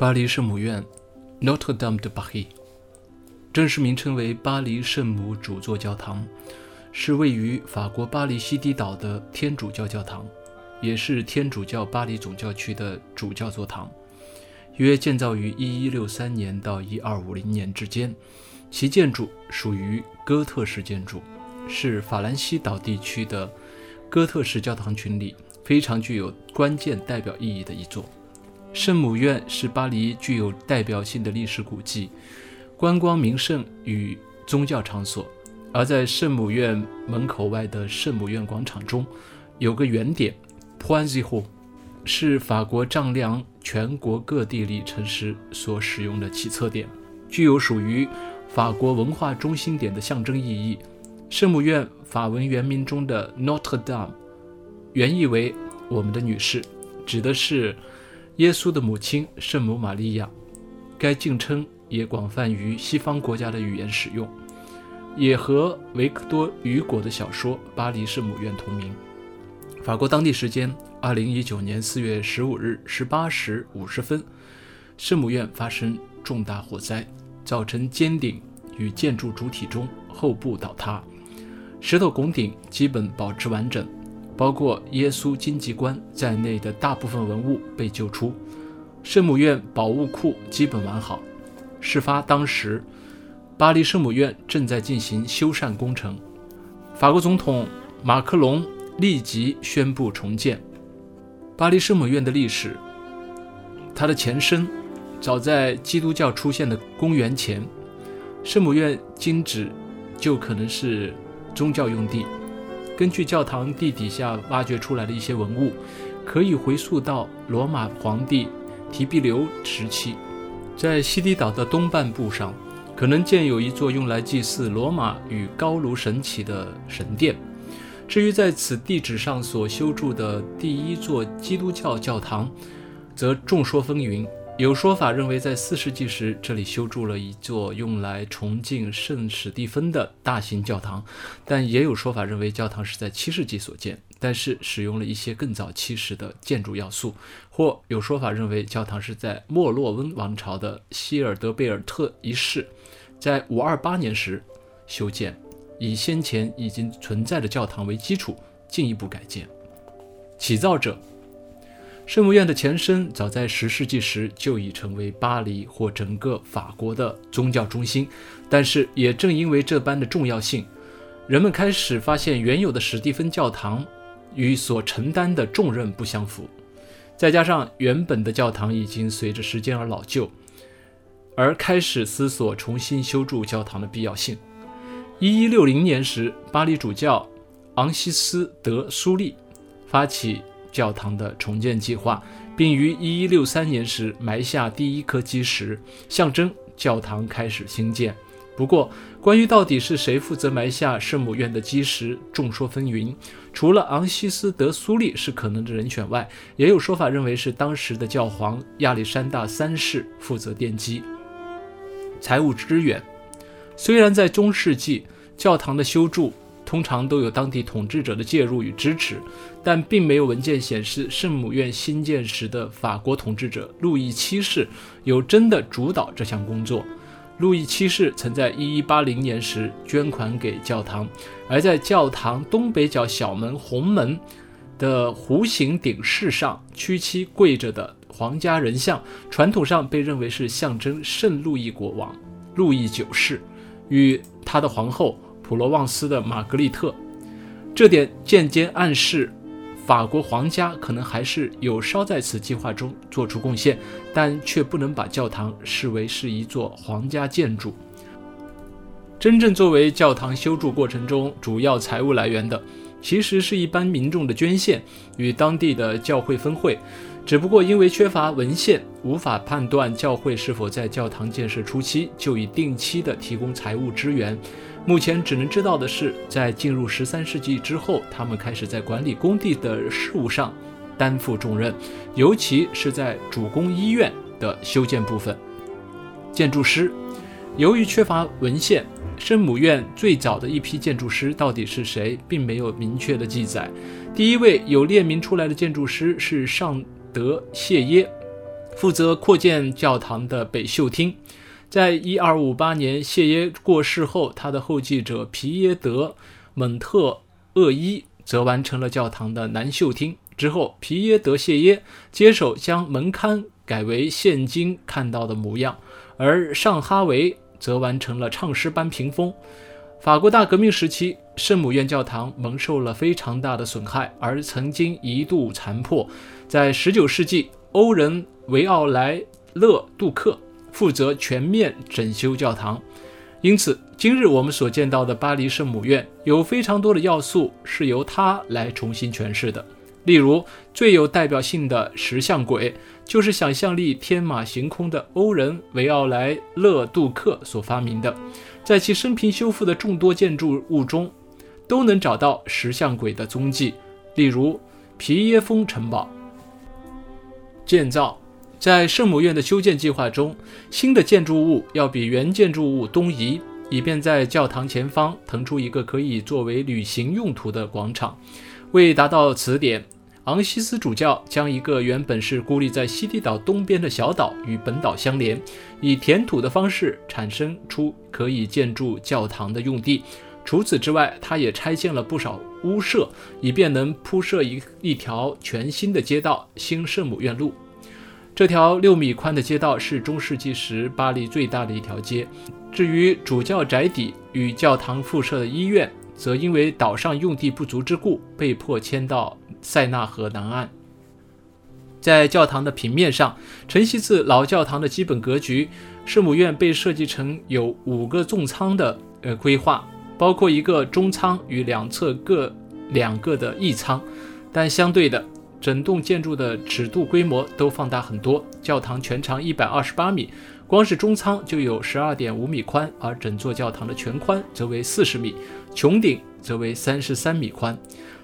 巴黎圣母院 （Notre Dame de Paris） 正式名称为巴黎圣母主座教堂，是位于法国巴黎西堤岛的天主教教堂，也是天主教巴黎总教区的主教座堂。约建造于1163年到1250年之间，其建筑属于哥特式建筑，是法兰西岛地区的哥特式教堂群里非常具有关键代表意义的一座。圣母院是巴黎具有代表性的历史古迹、观光名胜与宗教场所。而在圣母院门口外的圣母院广场中，有个圆点 p o i n z i h o 是法国丈量全国各地里程时所使用的起测点，具有属于法国文化中心点的象征意义。圣母院法文原名中的 Notre Dame，原意为“我们的女士”，指的是。耶稣的母亲圣母玛利亚，该敬称也广泛于西方国家的语言使用，也和维克多·雨果的小说《巴黎圣母院》同名。法国当地时间二零一九年四月十五日十八时五十分，圣母院发生重大火灾，造成尖顶与建筑主体中后部倒塌，石头拱顶基本保持完整。包括耶稣荆棘冠在内的大部分文物被救出，圣母院宝物库基本完好。事发当时，巴黎圣母院正在进行修缮工程。法国总统马克龙立即宣布重建巴黎圣母院的历史。它的前身早在基督教出现的公元前，圣母院经址就可能是宗教用地。根据教堂地底下挖掘出来的一些文物，可以回溯到罗马皇帝提庇留时期。在西堤岛的东半部上，可能建有一座用来祭祀罗马与高卢神祇的神殿。至于在此地址上所修筑的第一座基督教教堂，则众说纷纭。有说法认为，在四世纪时，这里修筑了一座用来崇敬圣史蒂芬的大型教堂；但也有说法认为，教堂是在七世纪所建，但是使用了一些更早期时的建筑要素；或有说法认为，教堂是在莫洛温王朝的希尔德贝尔特一世在五二八年时修建，以先前已经存在的教堂为基础进一步改建。起造者。圣母院的前身早在十世纪时就已成为巴黎或整个法国的宗教中心，但是也正因为这般的重要性，人们开始发现原有的史蒂芬教堂与所承担的重任不相符，再加上原本的教堂已经随着时间而老旧，而开始思索重新修筑教堂的必要性。一一六零年时，巴黎主教昂西斯·德·苏利发起。教堂的重建计划，并于1163年时埋下第一颗基石，象征教堂开始兴建。不过，关于到底是谁负责埋下圣母院的基石，众说纷纭。除了昂西斯·德·苏利是可能的人选外，也有说法认为是当时的教皇亚历山大三世负责奠基。财务支援，虽然在中世纪，教堂的修筑。通常都有当地统治者的介入与支持，但并没有文件显示圣母院新建时的法国统治者路易七世有真的主导这项工作。路易七世曾在1180年时捐款给教堂，而在教堂东北角小门红门的弧形顶饰上屈膝跪着的皇家人像，传统上被认为是象征圣路易国王路易九世与他的皇后。普罗旺斯的玛格丽特，这点间接暗示法国皇家可能还是有稍在此计划中做出贡献，但却不能把教堂视为是一座皇家建筑。真正作为教堂修筑过程中主要财务来源的，其实是一般民众的捐献与当地的教会分会。只不过因为缺乏文献，无法判断教会是否在教堂建设初期就已定期的提供财务支援。目前只能知道的是，在进入十三世纪之后，他们开始在管理工地的事务上担负重任，尤其是在主攻医院的修建部分。建筑师，由于缺乏文献，圣母院最早的一批建筑师到底是谁，并没有明确的记载。第一位有列明出来的建筑师是尚德谢耶，负责扩建教堂的北秀厅。在一二五八年谢耶过世后，他的后继者皮耶德·蒙特厄伊则完成了教堂的南秀厅。之后，皮耶德·谢耶接手，将门龛改为现今看到的模样，而尚哈维则完成了唱诗班屏风。法国大革命时期，圣母院教堂蒙受了非常大的损害，而曾经一度残破。在19世纪，欧人维奥莱勒杜克。负责全面整修教堂，因此今日我们所见到的巴黎圣母院有非常多的要素是由他来重新诠释的。例如，最有代表性的石像鬼就是想象力天马行空的欧人维奥莱勒杜克所发明的。在其生平修复的众多建筑物中，都能找到石像鬼的踪迹。例如，皮耶峰城堡建造。在圣母院的修建计划中，新的建筑物要比原建筑物东移，以便在教堂前方腾出一个可以作为旅行用途的广场。为达到此点，昂西斯主教将一个原本是孤立在西堤岛东边的小岛与本岛相连，以填土的方式产生出可以建筑教堂的用地。除此之外，他也拆建了不少屋舍，以便能铺设一一条全新的街道——新圣母院路。这条六米宽的街道是中世纪时巴黎最大的一条街。至于主教宅邸与教堂附设的医院，则因为岛上用地不足之故，被迫迁到塞纳河南岸。在教堂的平面上，承袭自老教堂的基本格局，圣母院被设计成有五个纵舱的呃规划，包括一个中舱与两侧各两个的翼舱，但相对的。整栋建筑的尺度规模都放大很多。教堂全长一百二十八米，光是中舱就有十二点五米宽，而整座教堂的全宽则为四十米，穹顶则为三十三米宽。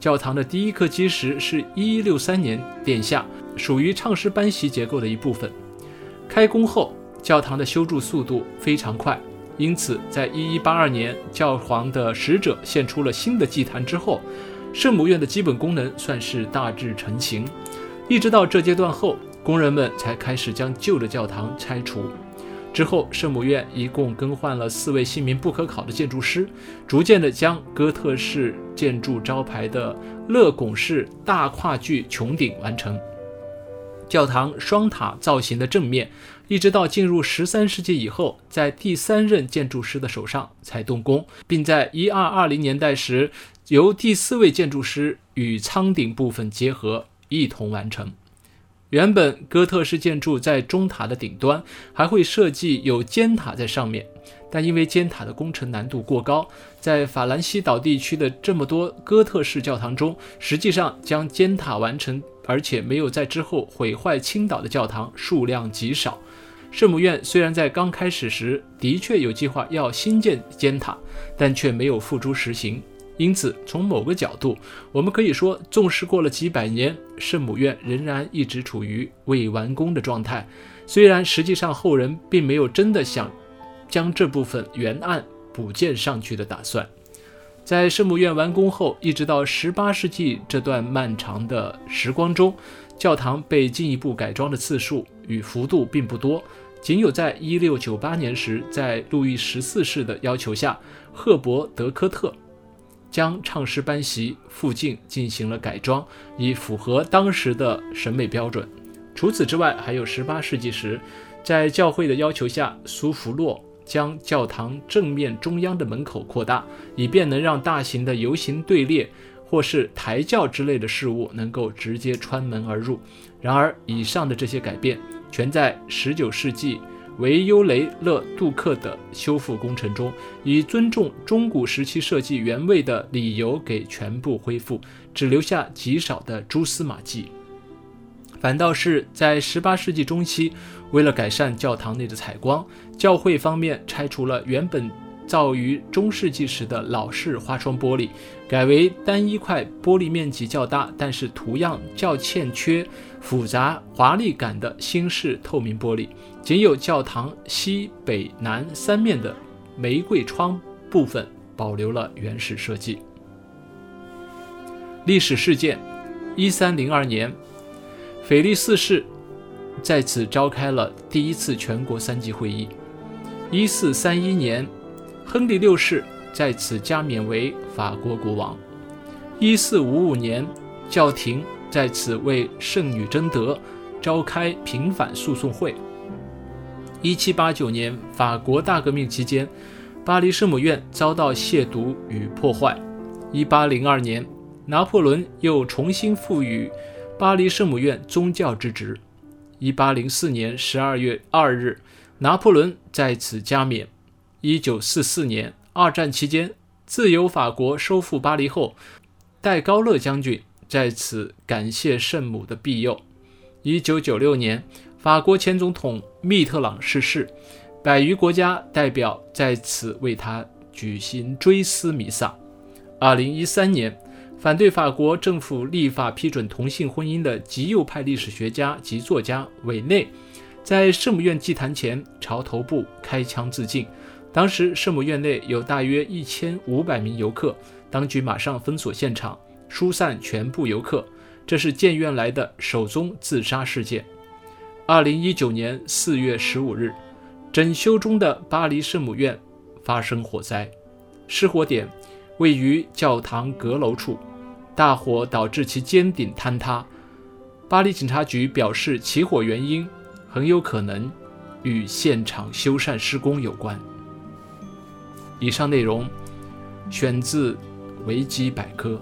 教堂的第一颗基石是一一六三年奠下，属于唱诗班席结构的一部分。开工后，教堂的修筑速度非常快，因此在一一八二年教皇的使者献出了新的祭坛之后。圣母院的基本功能算是大致成型，一直到这阶段后，工人们才开始将旧的教堂拆除。之后，圣母院一共更换了四位姓名不可考的建筑师，逐渐地将哥特式建筑招牌的乐拱式大跨距穹顶完成。教堂双塔造型的正面，一直到进入十三世纪以后，在第三任建筑师的手上才动工，并在一二二零年代时。由第四位建筑师与舱顶部分结合，一同完成。原本哥特式建筑在中塔的顶端还会设计有尖塔在上面，但因为尖塔的工程难度过高，在法兰西岛地区的这么多哥特式教堂中，实际上将尖塔完成而且没有在之后毁坏倾倒的教堂数量极少。圣母院虽然在刚开始时的确有计划要新建尖塔，但却没有付诸实行。因此，从某个角度，我们可以说，纵使过了几百年，圣母院仍然一直处于未完工的状态。虽然实际上后人并没有真的想将这部分原案补建上去的打算。在圣母院完工后，一直到18世纪这段漫长的时光中，教堂被进一步改装的次数与幅度并不多，仅有在1698年时，在路易十四世的要求下，赫伯德科特。将唱诗班席附近进行了改装，以符合当时的审美标准。除此之外，还有18世纪时，在教会的要求下，苏弗洛将教堂正面中央的门口扩大，以便能让大型的游行队列或是抬轿之类的事物能够直接穿门而入。然而，以上的这些改变全在19世纪。维尤雷勒杜克的修复工程中，以尊重中古时期设计原位的理由给全部恢复，只留下极少的蛛丝马迹。反倒是在18世纪中期，为了改善教堂内的采光，教会方面拆除了原本造于中世纪时的老式花窗玻璃，改为单一块玻璃面积较大，但是图样较欠缺复杂华丽感的新式透明玻璃。仅有教堂西北南三面的玫瑰窗部分保留了原始设计。历史事件：一三零二年，腓力四世在此召开了第一次全国三级会议。一四三一年，亨利六世在此加冕为法国国王。一四五五年，教廷在此为圣女贞德召开平反诉讼会。一七八九年，法国大革命期间，巴黎圣母院遭到亵渎与破坏。一八零二年，拿破仑又重新赋予巴黎圣母院宗教之职。一八零四年十二月二日，拿破仑在此加冕。一九四四年，二战期间，自由法国收复巴黎后，戴高乐将军在此感谢圣母的庇佑。一九九六年。法国前总统密特朗逝世，百余国家代表在此为他举行追思弥撒。二零一三年，反对法国政府立法批准同性婚姻的极右派历史学家及作家韦内，在圣母院祭坛前朝头部开枪自尽。当时圣母院内有大约一千五百名游客，当局马上封锁现场，疏散全部游客。这是建院来的首宗自杀事件。二零一九年四月十五日，整修中的巴黎圣母院发生火灾，失火点位于教堂阁楼处，大火导致其尖顶坍塌。巴黎警察局表示，起火原因很有可能与现场修缮施工有关。以上内容选自维基百科。